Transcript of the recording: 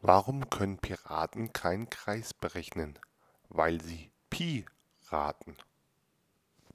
Warum können Piraten keinen Kreis berechnen? Weil sie Pi raten.